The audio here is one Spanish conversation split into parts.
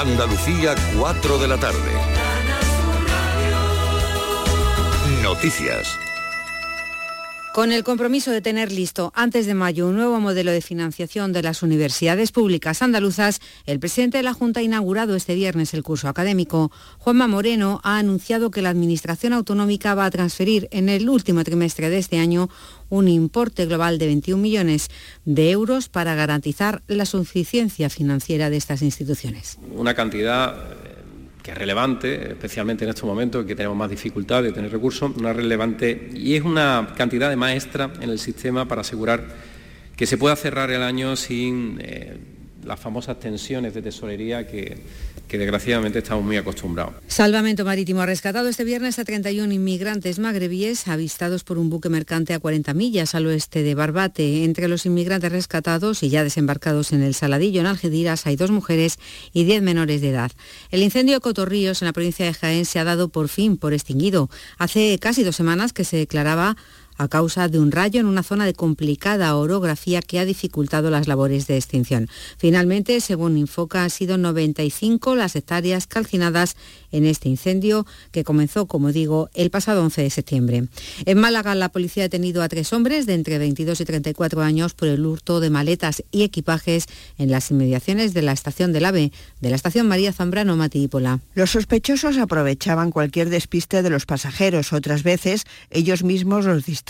Andalucía, 4 de la tarde. Noticias. Con el compromiso de tener listo antes de mayo un nuevo modelo de financiación de las universidades públicas andaluzas, el presidente de la Junta ha inaugurado este viernes el curso académico. Juanma Moreno ha anunciado que la Administración Autonómica va a transferir en el último trimestre de este año un importe global de 21 millones de euros para garantizar la suficiencia financiera de estas instituciones. Una cantidad que es relevante, especialmente en estos momentos que tenemos más dificultad de tener recursos, una relevante y es una cantidad de maestra en el sistema para asegurar que se pueda cerrar el año sin eh, las famosas tensiones de tesorería que, que desgraciadamente estamos muy acostumbrados. Salvamento Marítimo ha rescatado este viernes a 31 inmigrantes magrebíes avistados por un buque mercante a 40 millas al oeste de Barbate. Entre los inmigrantes rescatados y ya desembarcados en el Saladillo, en Algeciras, hay dos mujeres y diez menores de edad. El incendio de Cotorríos en la provincia de Jaén se ha dado por fin por extinguido. Hace casi dos semanas que se declaraba a causa de un rayo en una zona de complicada orografía que ha dificultado las labores de extinción. Finalmente, según Infoca, han sido 95 las hectáreas calcinadas en este incendio que comenzó, como digo, el pasado 11 de septiembre. En Málaga, la policía ha detenido a tres hombres de entre 22 y 34 años por el hurto de maletas y equipajes en las inmediaciones de la estación del AVE, de la estación María Zambrano Matípola. Los sospechosos aprovechaban cualquier despiste de los pasajeros. Otras veces ellos mismos los distraían.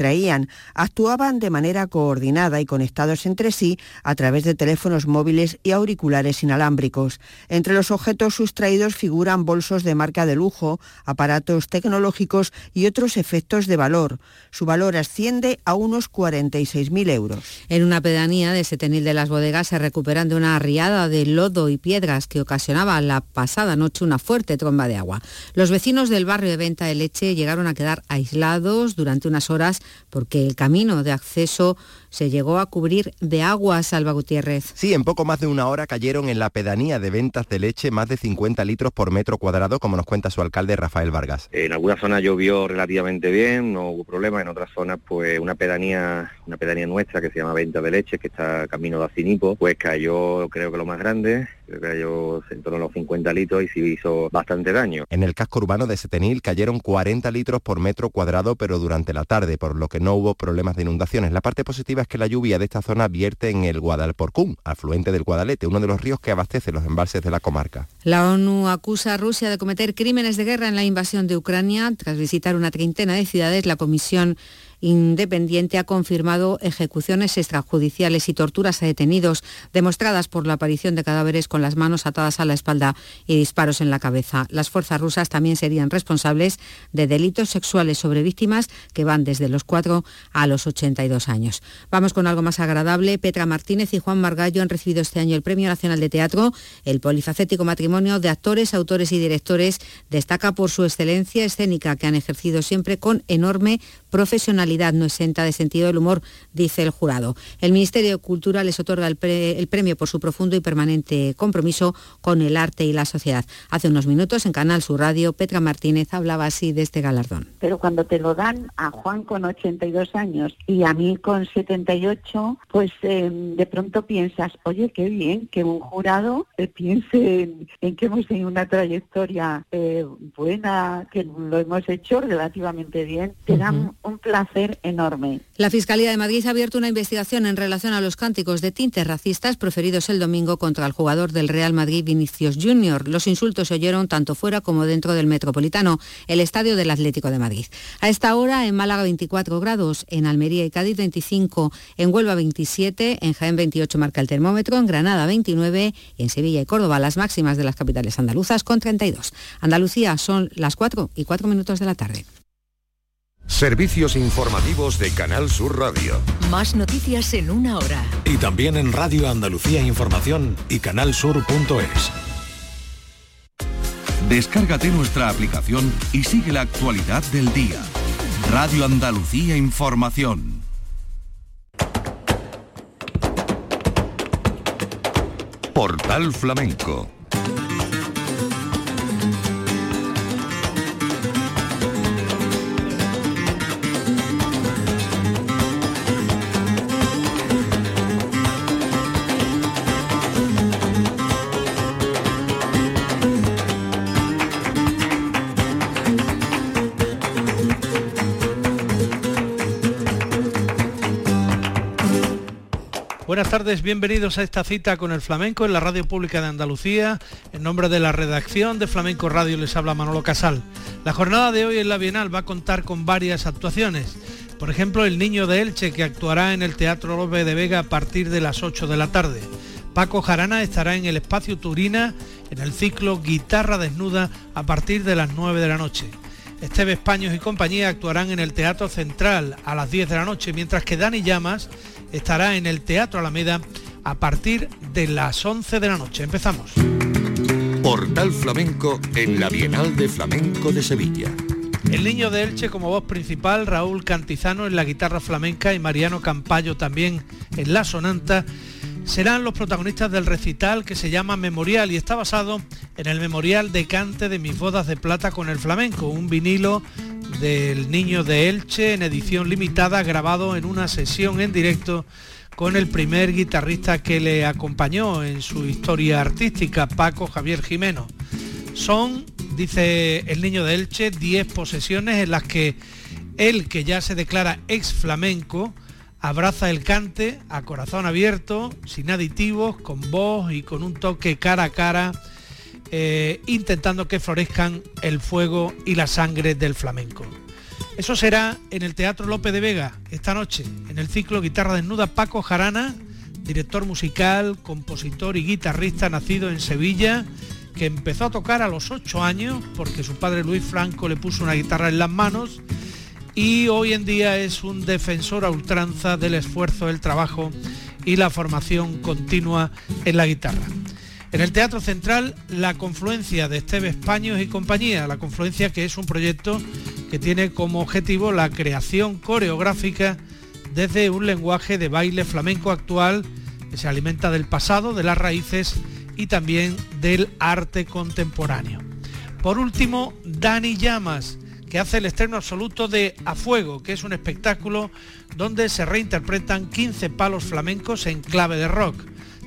Actuaban de manera coordinada y conectados entre sí a través de teléfonos móviles y auriculares inalámbricos. Entre los objetos sustraídos figuran bolsos de de marca de lujo, aparatos tecnológicos y otros efectos de valor. Su valor asciende a unos 46.000 euros. En una pedanía de Setenil de las Bodegas se recuperan de una riada de lodo y piedras que ocasionaba la pasada noche una fuerte tromba de agua. Los vecinos del barrio de venta de leche llegaron a quedar aislados durante unas horas porque el camino de acceso se llegó a cubrir de agua, Salva Gutiérrez. Sí, en poco más de una hora cayeron en la pedanía de ventas de leche más de 50 litros por metro cuadrado, como nos cuenta su alcalde Rafael Vargas. En algunas zonas llovió relativamente bien, no hubo problema, en otras zonas pues una pedanía, una pedanía nuestra que se llama Venta de Leche, que está camino de Acinipo, pues cayó creo que lo más grande, creo que cayó en torno a los 50 litros y sí hizo bastante daño. En el casco urbano de Setenil cayeron 40 litros por metro cuadrado, pero durante la tarde, por lo que no hubo problemas de inundaciones. La parte positiva que la lluvia de esta zona vierte en el Guadalporcún, afluente del Guadalete, uno de los ríos que abastece los embalses de la comarca. La ONU acusa a Rusia de cometer crímenes de guerra en la invasión de Ucrania. Tras visitar una treintena de ciudades, la Comisión independiente ha confirmado ejecuciones extrajudiciales y torturas a detenidos demostradas por la aparición de cadáveres con las manos atadas a la espalda y disparos en la cabeza. Las fuerzas rusas también serían responsables de delitos sexuales sobre víctimas que van desde los 4 a los 82 años. Vamos con algo más agradable. Petra Martínez y Juan Margallo han recibido este año el Premio Nacional de Teatro. El polifacético matrimonio de actores, autores y directores destaca por su excelencia escénica que han ejercido siempre con enorme profesionalidad no exenta de sentido del humor, dice el jurado. El Ministerio de Cultura les otorga el, premio por su profundo y permanente compromiso con el arte y la sociedad. Hace unos minutos en Canal Sur Radio, Petra Martínez hablaba así de este galardón. Pero cuando te lo dan a Juan con 82 años y a mí con 78, pues em, de pronto piensas, oye, qué bien que un jurado eh, piense en, que hemos tenido una trayectoria eh, buena, que lo hemos hecho relativamente bien. Te dan un placer enorme. La Fiscalía de Madrid ha abierto una investigación en relación a los cánticos de tintes racistas proferidos el domingo contra el jugador del Real Madrid Vinicius Junior. Los insultos se oyeron tanto fuera como dentro del Metropolitano, el estadio del Atlético de Madrid. A esta hora en Málaga 24 grados, en Almería y Cádiz 25, en Huelva 27, en Jaén 28 marca el termómetro, en Granada 29 y en Sevilla y Córdoba las máximas de las capitales andaluzas con 32. Andalucía son las 4 y 4 minutos de la tarde. Servicios informativos de Canal Sur Radio. Más noticias en una hora. Y también en Radio Andalucía Información y canalsur.es. Descárgate nuestra aplicación y sigue la actualidad del día. Radio Andalucía Información. Portal Flamenco Buenas tardes, bienvenidos a esta cita con el flamenco en la Radio Pública de Andalucía. En nombre de la redacción de Flamenco Radio les habla Manolo Casal. La jornada de hoy en la Bienal va a contar con varias actuaciones. Por ejemplo, El Niño de Elche, que actuará en el Teatro López de Vega a partir de las 8 de la tarde. Paco Jarana estará en el Espacio Turina en el ciclo Guitarra Desnuda a partir de las 9 de la noche. Esteves Paños y compañía actuarán en el Teatro Central a las 10 de la noche, mientras que Dani Llamas estará en el Teatro Alameda a partir de las 11 de la noche. Empezamos. Portal Flamenco en la Bienal de Flamenco de Sevilla. El niño de Elche como voz principal, Raúl Cantizano en la guitarra flamenca y Mariano Campayo también en la sonanta serán los protagonistas del recital que se llama Memorial y está basado en el Memorial de Cante de mis bodas de plata con el flamenco, un vinilo del Niño de Elche en edición limitada grabado en una sesión en directo con el primer guitarrista que le acompañó en su historia artística, Paco Javier Jimeno. Son, dice el Niño de Elche, 10 posesiones en las que él, que ya se declara ex flamenco, abraza el cante a corazón abierto, sin aditivos, con voz y con un toque cara a cara, eh, intentando que florezcan el fuego y la sangre del flamenco. Eso será en el Teatro López de Vega esta noche, en el ciclo Guitarra Desnuda Paco Jarana, director musical, compositor y guitarrista nacido en Sevilla, que empezó a tocar a los ocho años porque su padre Luis Franco le puso una guitarra en las manos y hoy en día es un defensor a ultranza del esfuerzo, el trabajo y la formación continua en la guitarra. En el Teatro Central, la confluencia de Esteves Paños y compañía, la confluencia que es un proyecto que tiene como objetivo la creación coreográfica desde un lenguaje de baile flamenco actual que se alimenta del pasado, de las raíces y también del arte contemporáneo. Por último, Dani Llamas, que hace el estreno absoluto de A Fuego, que es un espectáculo donde se reinterpretan 15 palos flamencos en clave de rock.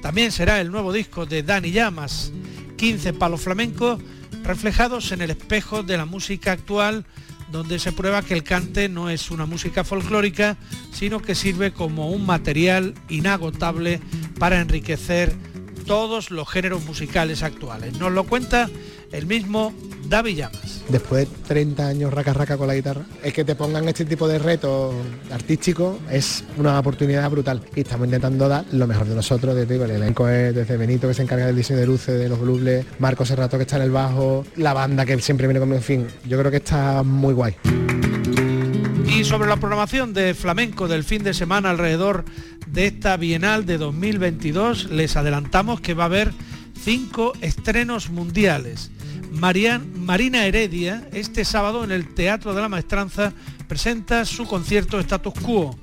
También será el nuevo disco de Dani Llamas, 15 palos flamencos reflejados en el espejo de la música actual, donde se prueba que el cante no es una música folclórica, sino que sirve como un material inagotable para enriquecer todos los géneros musicales actuales. Nos lo cuenta el mismo David Llamas. Después de 30 años raca raca con la guitarra, es que te pongan este tipo de retos artísticos es una oportunidad brutal y estamos intentando dar lo mejor de nosotros, desde el elenco es desde Benito que se encarga del diseño de luces, de los blubles, Marcos Serrato que está en el bajo, la banda que siempre viene conmigo, en fin, yo creo que está muy guay. Y sobre la programación de flamenco del fin de semana alrededor de esta Bienal de 2022, les adelantamos que va a haber cinco estrenos mundiales. Marina Heredia, este sábado en el Teatro de la Maestranza, presenta su concierto Status Quo.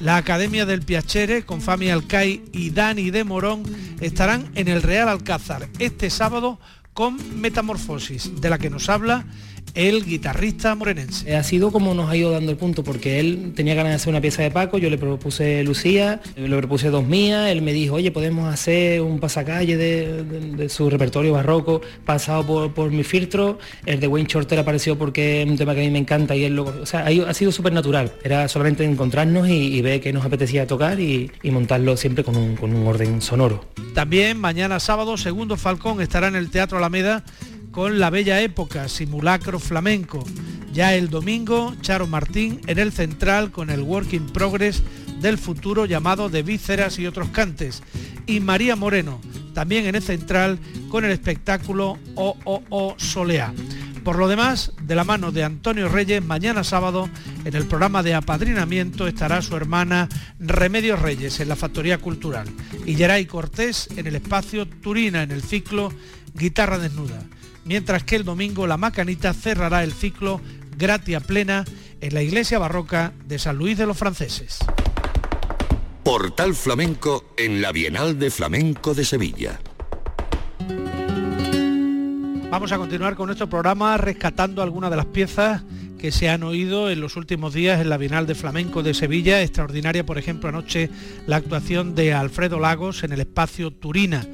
La Academia del Piacere, con Fami Alcai y Dani de Morón, estarán en el Real Alcázar este sábado con Metamorfosis, de la que nos habla el guitarrista morenense. Ha sido como nos ha ido dando el punto, porque él tenía ganas de hacer una pieza de Paco, yo le propuse Lucía, le propuse dos mías, él me dijo, oye, podemos hacer un pasacalle de, su repertorio barroco pasado por, mi filtro, el de Wayne Shorter apareció porque es un tema que a mí me encanta y él luego, o sea, ha, sido súper natural, era solamente encontrarnos y, ver qué nos apetecía tocar y, montarlo siempre con un, con un orden sonoro. También mañana sábado, segundo Falcón estará en el Teatro Alameda con La Bella Época, simulacro flamenco. Ya el domingo, Charo Martín en el central con el Work in Progress del futuro llamado De Vísceras y otros cantes. Y María Moreno, también en el central con el espectáculo OOO Solea. Por lo demás, de la mano de Antonio Reyes, mañana sábado, en el programa de apadrinamiento estará su hermana Remedios Reyes en la Factoría Cultural y Geray Cortés en el espacio Turina en el ciclo Guitarra Desnuda mientras que el domingo la Macanita cerrará el ciclo Gratia Plena en la iglesia barroca de San Luis de los Franceses. Portal Flamenco en la Bienal de Flamenco de Sevilla. Vamos a continuar con nuestro programa rescatando algunas de las piezas que se han oído en los últimos días en la Bienal de Flamenco de Sevilla. Extraordinaria, por ejemplo, anoche la actuación de Alfredo Lagos en el espacio Turina.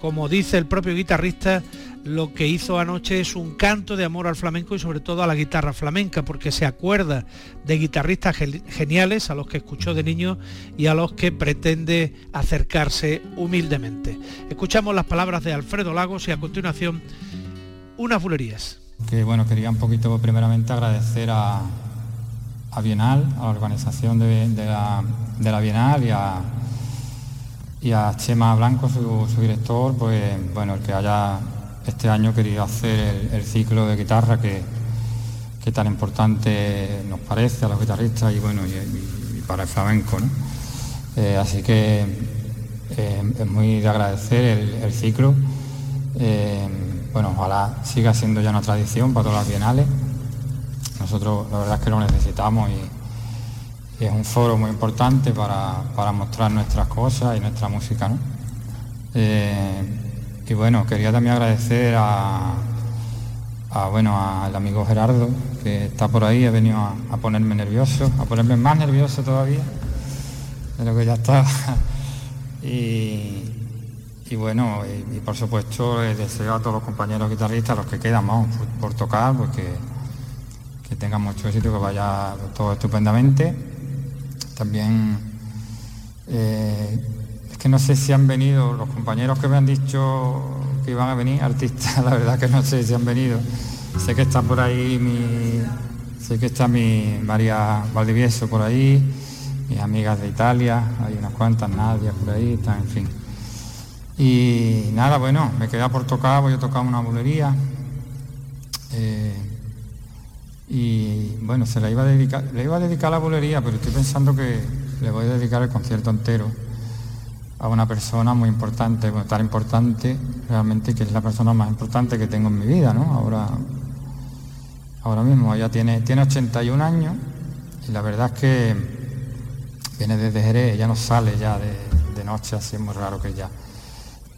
Como dice el propio guitarrista, lo que hizo anoche es un canto de amor al flamenco y sobre todo a la guitarra flamenca, porque se acuerda de guitarristas geniales a los que escuchó de niño y a los que pretende acercarse humildemente. Escuchamos las palabras de Alfredo Lagos y a continuación unas bulerías. Que bueno, quería un poquito primeramente agradecer a, a Bienal, a la organización de, la, Bienal y a, y a Chema Blanco, su director, pues bueno, el que haya este año querido hacer el, ciclo de guitarra que, tan importante nos parece a los guitarristas y bueno, y, para el flamenco. Eh, así que eh, es muy de agradecer el, ciclo. Eh, bueno, ojalá siga siendo ya una tradición para todas las bienales. Nosotros la verdad es que lo necesitamos y, es un foro muy importante para, mostrar nuestras cosas y nuestra música. Y bueno, quería también agradecer a, bueno, al amigo Gerardo, que está por ahí, ha venido a, ponerme nervioso, a ponerme más nervioso todavía de lo que ya estaba. y, bueno, y, por supuesto deseo a todos los compañeros guitarristas, los que quedan más por, tocar, pues que, tengan mucho éxito, que vaya todo estupendamente. También eh, no sé si han venido, los compañeros que me han dicho que iban a venir, artistas, la verdad que no sé si han venido. Sé que está por ahí mi, sé que está mi María Valdivieso por ahí, mis amigas de Italia, hay unas cuantas, Nadia por ahí, está, en fin. Y nada, bueno, me queda por tocar, voy a tocar una bulería. Eh, y bueno, se la iba a dedicar, le iba a dedicar la bulería, pero estoy pensando que le voy a dedicar el concierto entero a una persona muy importante, tan importante realmente que es la persona más importante que tengo en mi vida, ¿no? Ahora, ahora mismo ella tiene, tiene 81 años y la verdad es que viene desde Jerez, ella no sale ya de, noche, así es muy raro que ella,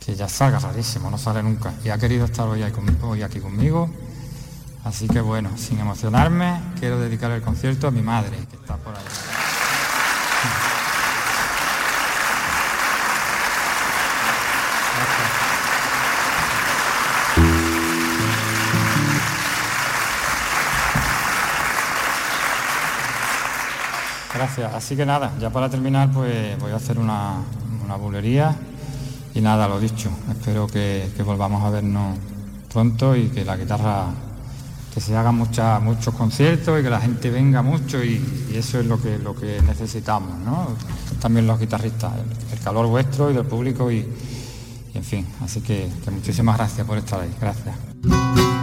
que ella salga, rarísimo, no sale nunca. Y ha querido estar hoy hoy aquí conmigo, así que bueno, sin emocionarme, quiero dedicar el concierto a mi madre, que está por ahí. Gracias. Así que nada, ya para terminar, pues voy a hacer una, bulería y nada, lo dicho. Espero que, volvamos a vernos pronto y que la guitarra, que se hagan muchos conciertos y que la gente venga mucho y, eso es lo que, lo que necesitamos, ¿no? También los guitarristas, el, calor vuestro y del público y, en fin. Así que muchísimas gracias por estar ahí. Gracias.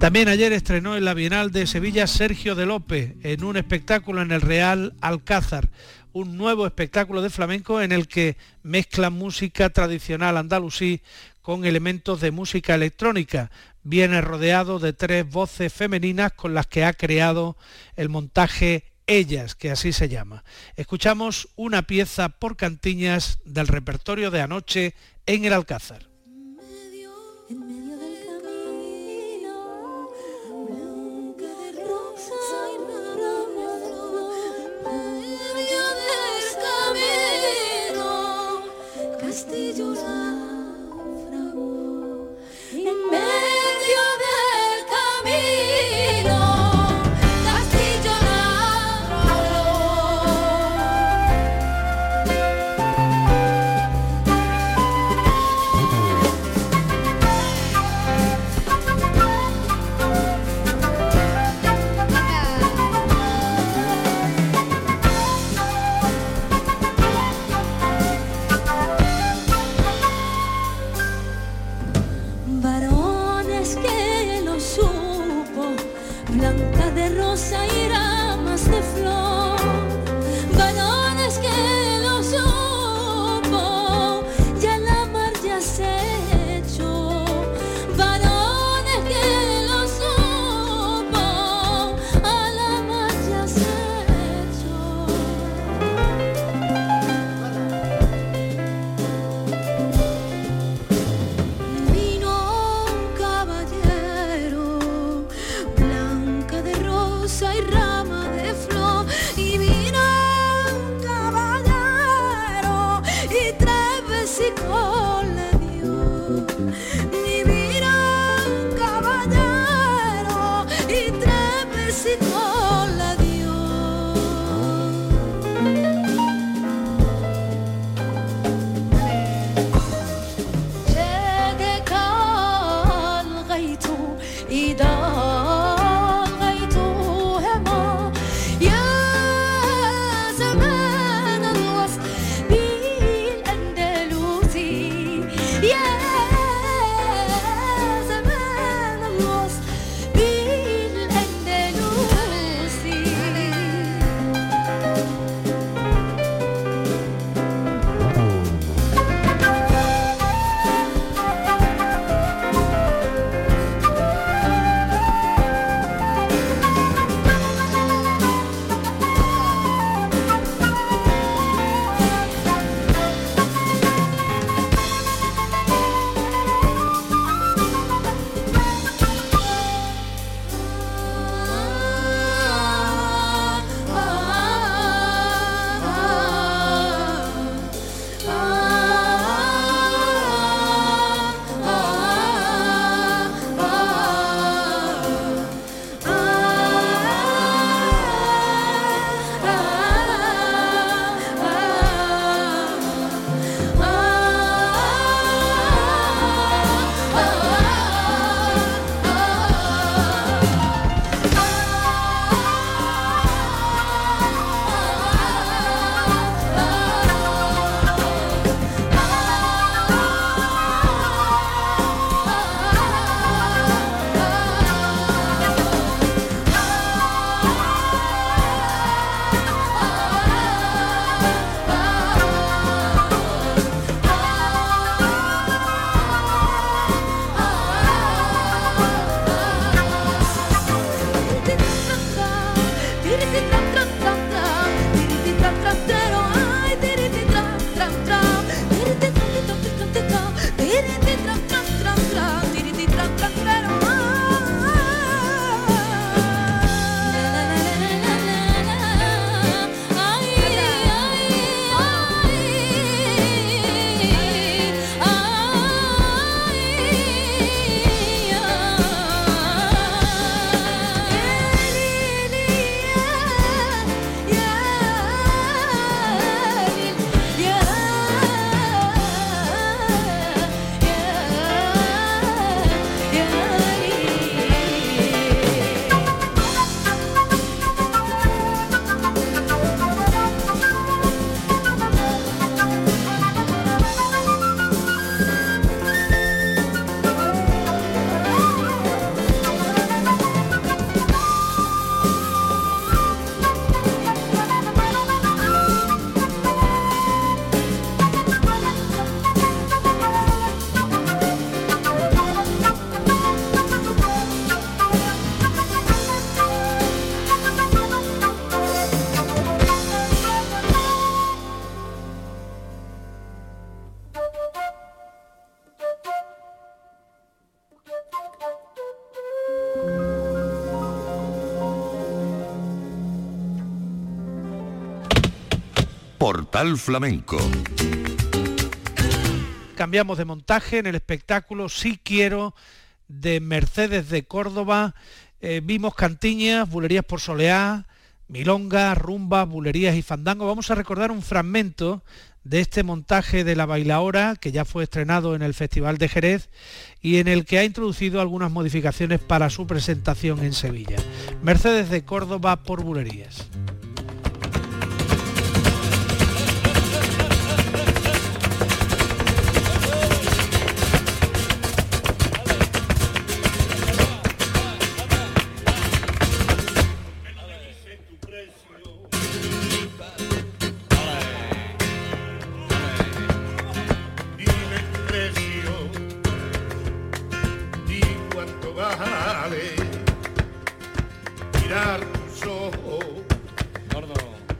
También ayer estrenó en la Bienal de Sevilla Sergio de López en un espectáculo en el Real Alcázar, un nuevo espectáculo de flamenco en el que mezcla música tradicional andalusí con elementos de música electrónica. Viene rodeado de tres voces femeninas con las que ha creado el montaje Ellas, que así se llama. Escuchamos una pieza por cantiñas del repertorio de anoche en el Alcázar. estoy llorando. Portal Flamenco. Cambiamos de montaje en el espectáculo Sí Quiero de Mercedes de Córdoba. Eh, vimos cantiñas, bulerías por soleá, milongas, rumbas, bulerías y fandango. Vamos a recordar un fragmento de este montaje de la bailaora que ya fue estrenado en el Festival de Jerez y en el que ha introducido algunas modificaciones para su presentación en Sevilla. Mercedes de Córdoba por bulerías.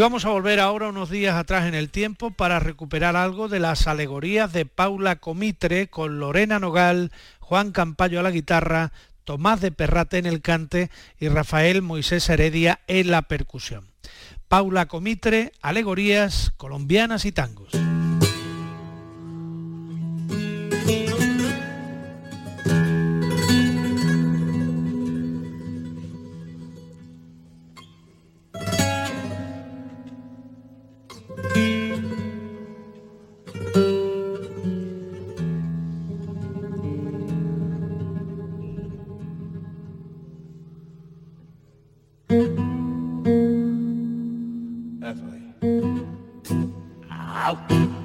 vamos a volver ahora unos días atrás en el tiempo para recuperar algo de las alegorías de Paula Comitre con Lorena Nogal, Juan Campayo a la guitarra, Tomás de Perrate en el cante y Rafael Moisés Heredia en la percusión. Paula Comitre, alegorías colombianas y tangos. out.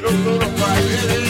quiero solo para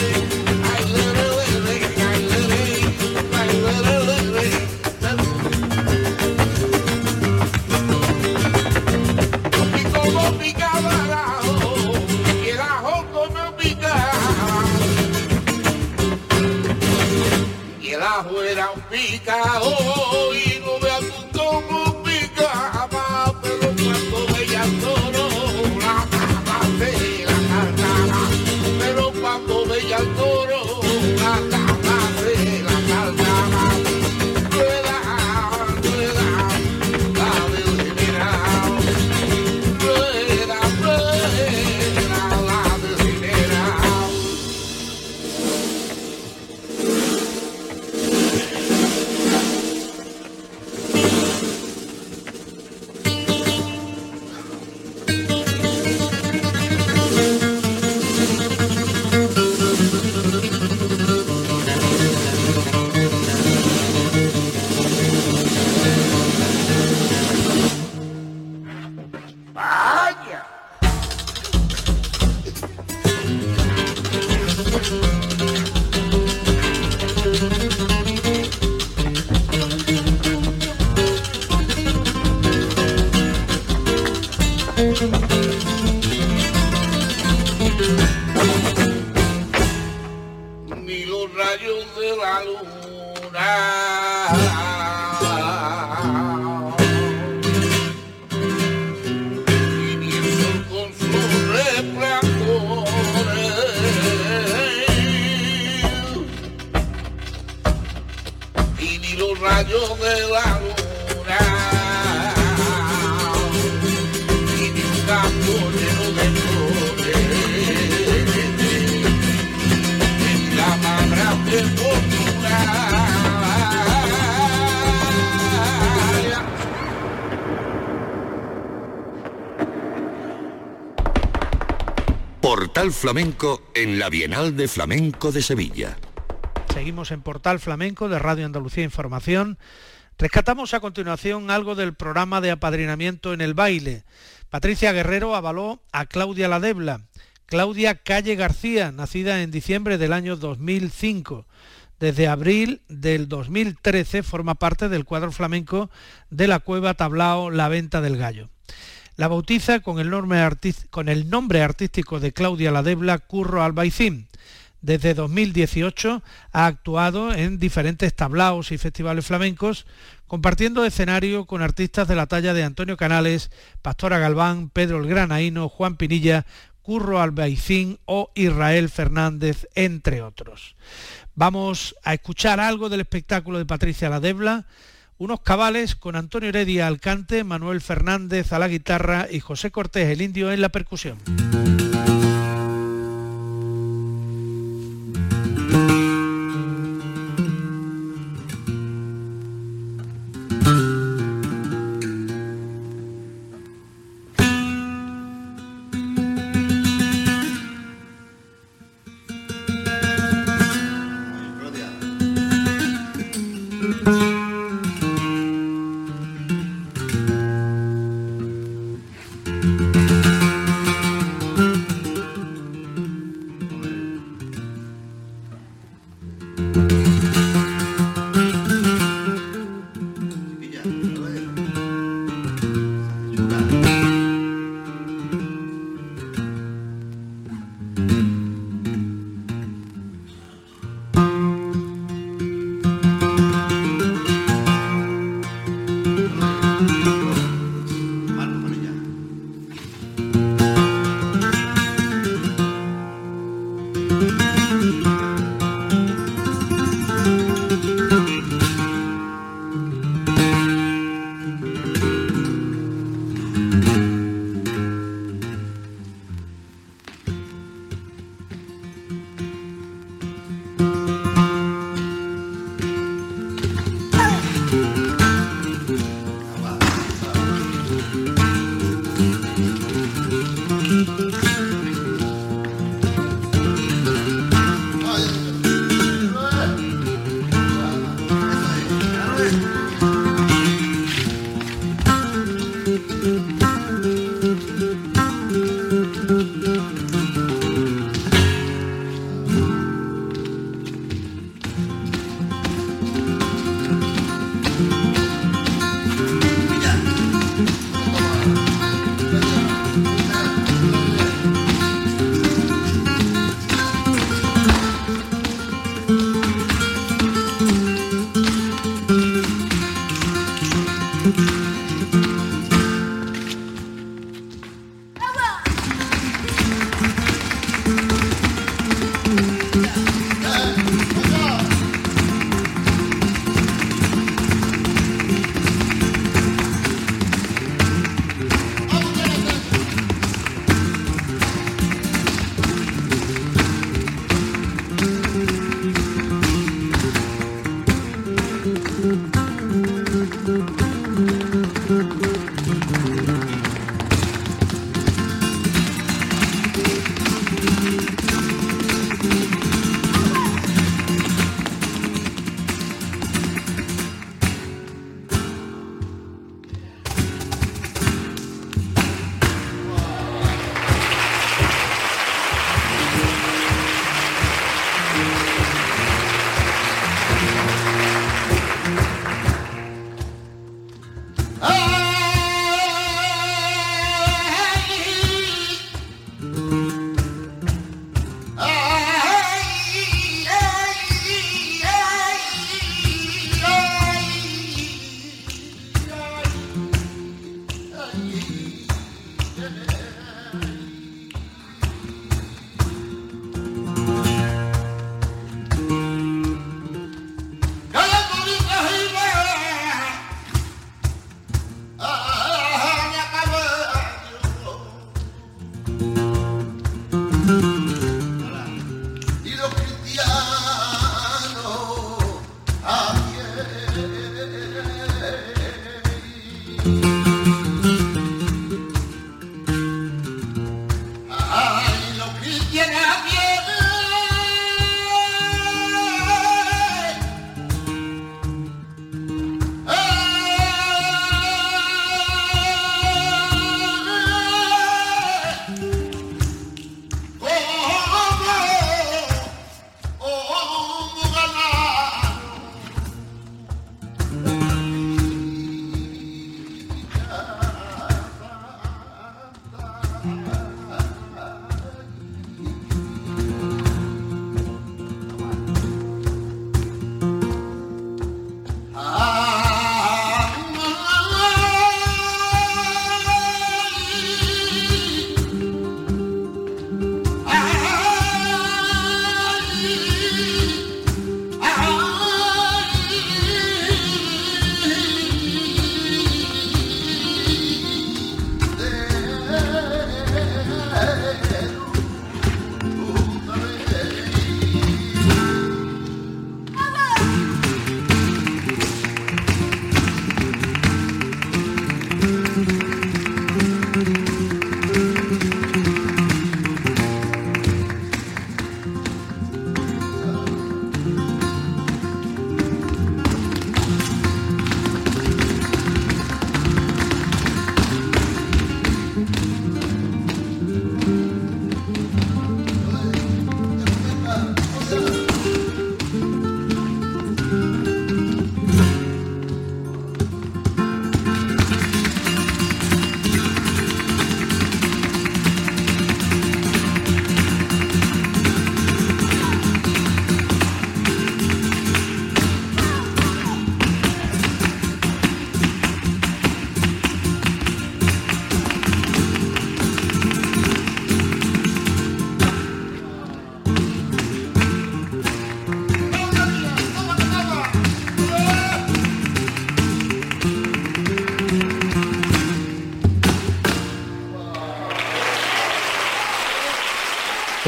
rayo de la luna. Y de un campo lleno de flores. En la más grande fortuna. Portal Flamenco en la Bienal de Flamenco de Sevilla. Seguimos en Portal Flamenco de Radio Andalucía Información. Rescatamos a continuación algo del programa de apadrinamiento en el baile. Patricia Guerrero avaló a Claudia Ladebla. Claudia Calle García, nacida en diciembre del año 2005. Desde abril del 2013 forma parte del cuadro flamenco de la cueva Tablao La Venta del Gallo. La bautiza con el nombre, artístico de Claudia Ladebla Curro Albaicín. Desde 2018 ha actuado en diferentes tablaos y festivales flamencos, compartiendo escenario con artistas de la talla de Antonio Canales, Pastora Galván, Pedro el Granaíno, Juan Pinilla, Curro Albaicín o Israel Fernández, entre otros. Vamos a escuchar algo del espectáculo de Patricia Ladebla, unos cabales con Antonio Heredia al cante, Manuel Fernández a la guitarra y José Cortés el indio en la percusión.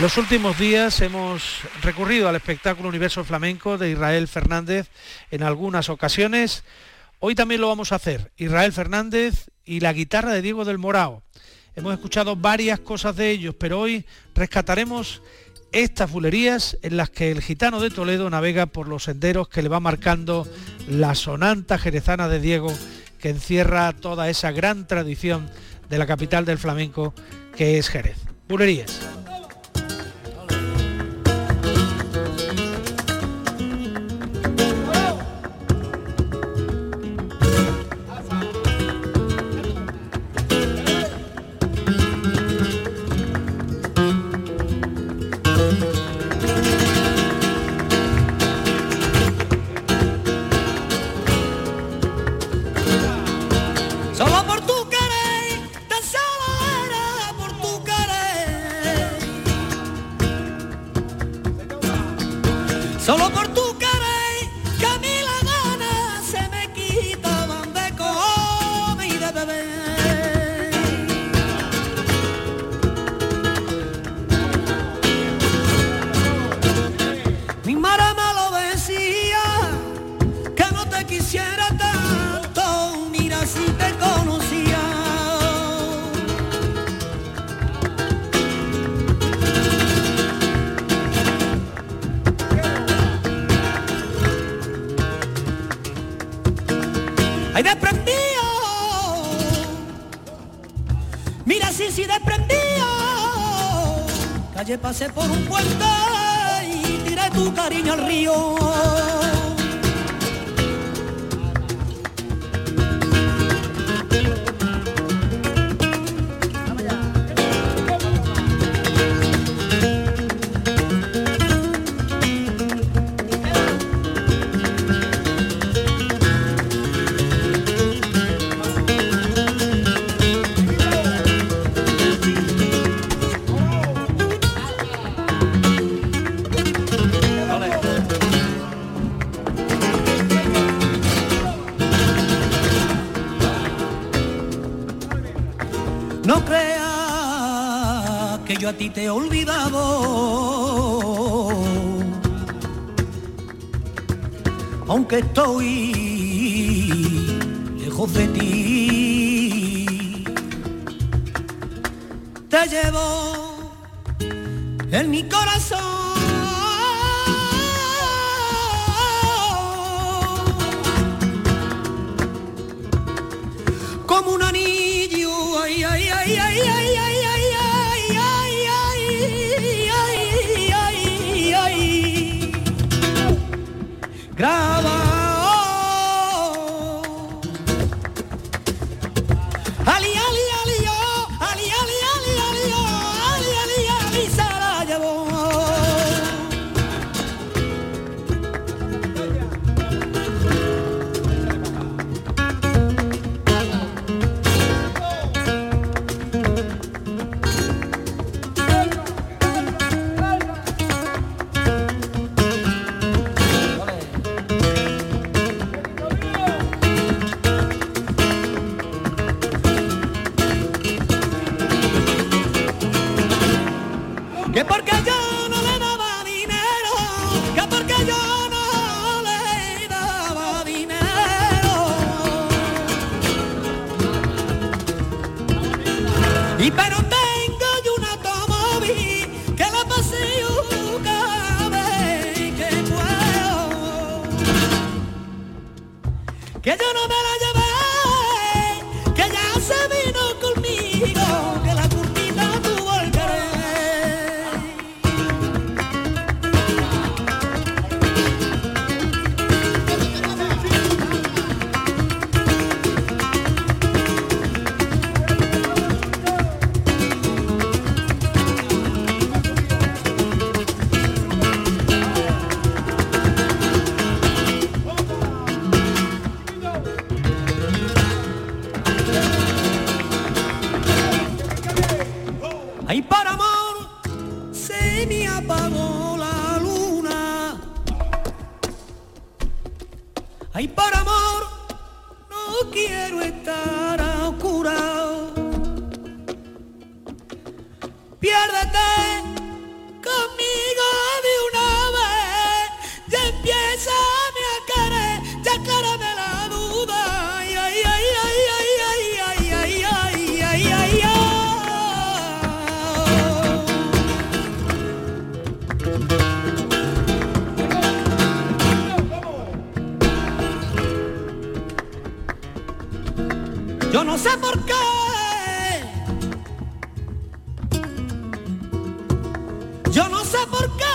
En los últimos días hemos recurrido al espectáculo Universo Flamenco de Israel Fernández en algunas ocasiones. Hoy también lo vamos a hacer. Israel Fernández y la guitarra de Diego del Morao. Hemos escuchado varias cosas de ellos, pero hoy rescataremos estas bulerías en las que el gitano de Toledo navega por los senderos que le va marcando la sonanta jerezana de Diego, que encierra toda esa gran tradición de la capital del flamenco que es Jerez. Bulerías. Mira si si desprendido, calle pasé por un puente y tiré tu cariño al río. Te he olvidado. Aunque estoy lejos de Por qué.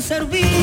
Servir.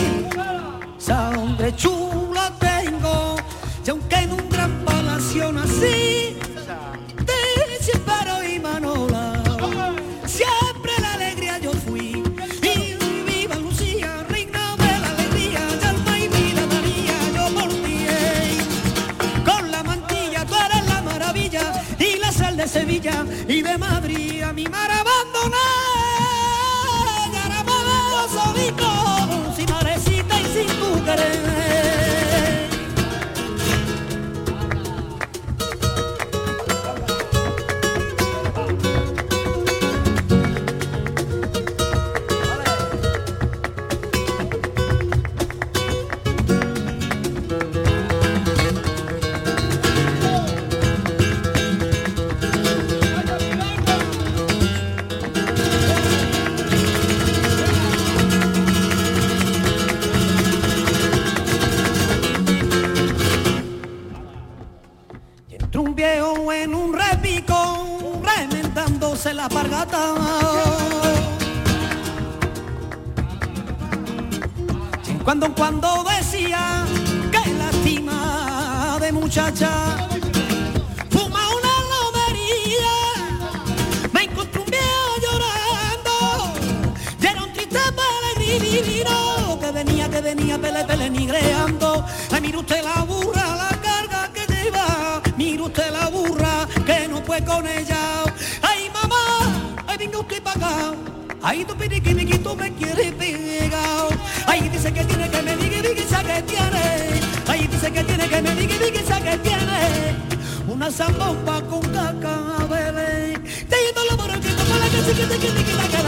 Mata Ay, tu piriqui, tú me quieres pegado. Ay, dice que tiene que me diga, diga, que tiene. Ay, dice que tiene que me diga, diga, que tiene. Una zambomba con cacabeles. Te yendo la moro que la que se que te que te que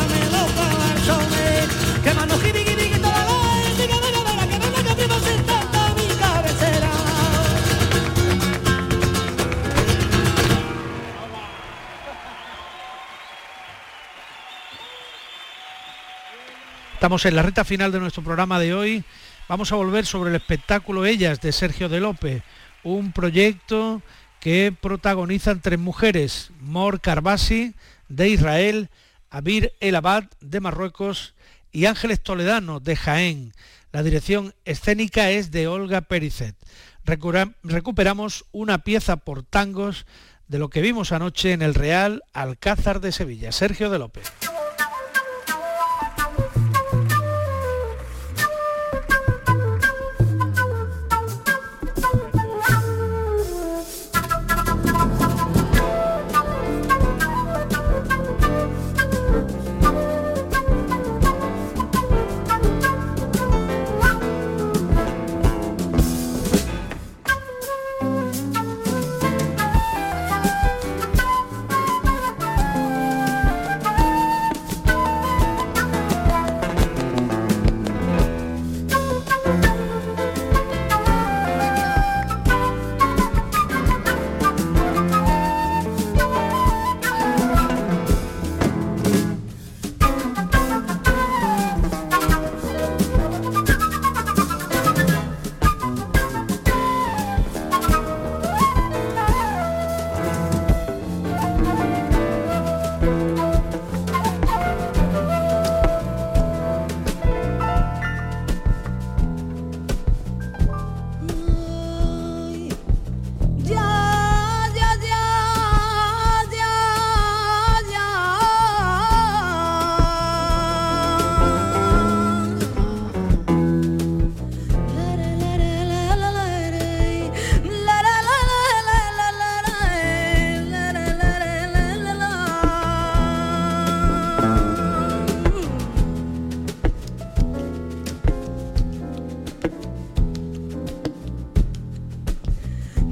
Estamos en la recta final de nuestro programa de hoy. Vamos a volver sobre el espectáculo Ellas de Sergio de López, un proyecto que protagonizan tres mujeres, Mor Carbasi de Israel, Abir El Abad de Marruecos y Ángeles Toledano de Jaén. La dirección escénica es de Olga Pericet. Recuperamos una pieza por tangos de lo que vimos anoche en el Real Alcázar de Sevilla. Sergio de López.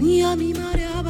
y a mi marea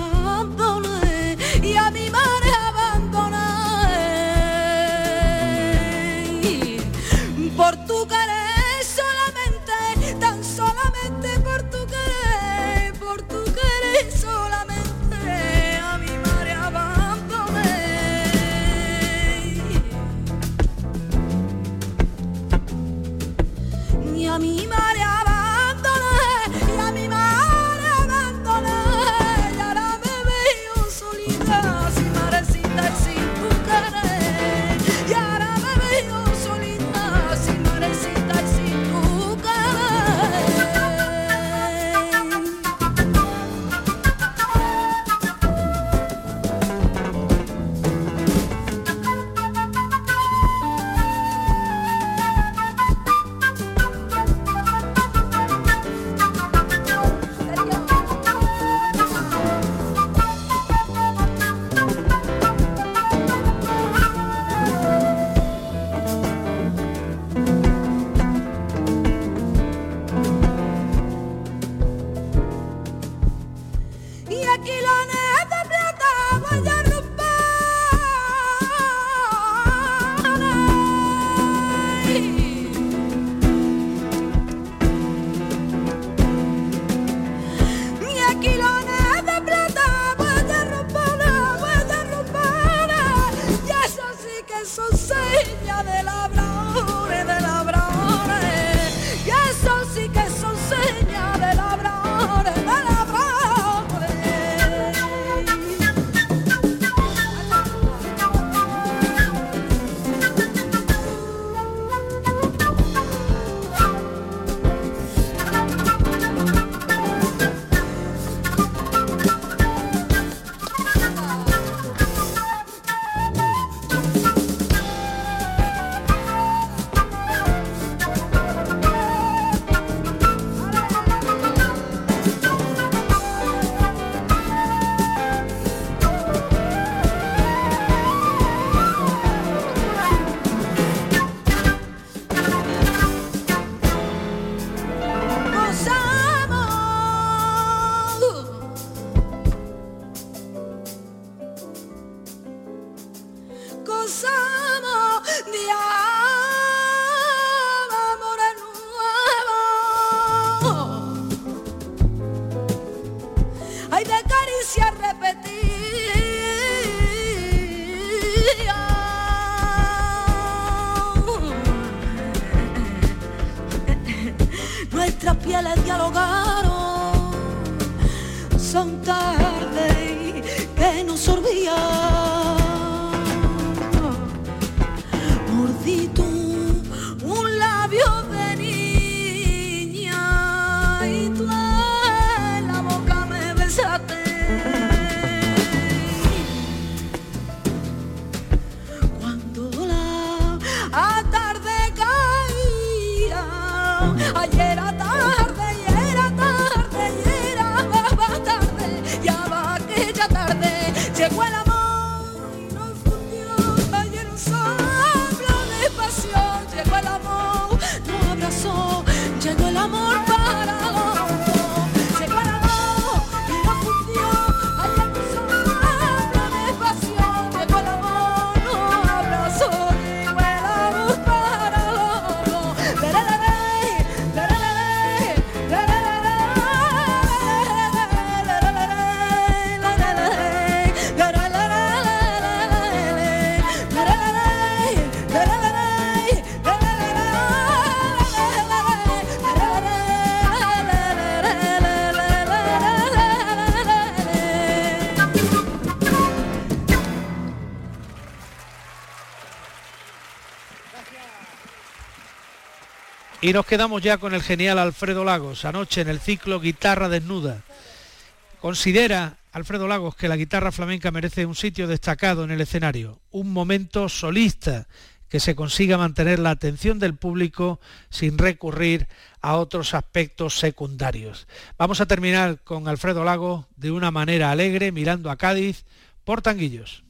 Y nos quedamos ya con el genial Alfredo Lagos, anoche en el ciclo Guitarra Desnuda. Considera Alfredo Lagos que la guitarra flamenca merece un sitio destacado en el escenario, un momento solista que se consiga mantener la atención del público sin recurrir a otros aspectos secundarios. Vamos a terminar con Alfredo Lagos de una manera alegre, mirando a Cádiz por Tanguillos.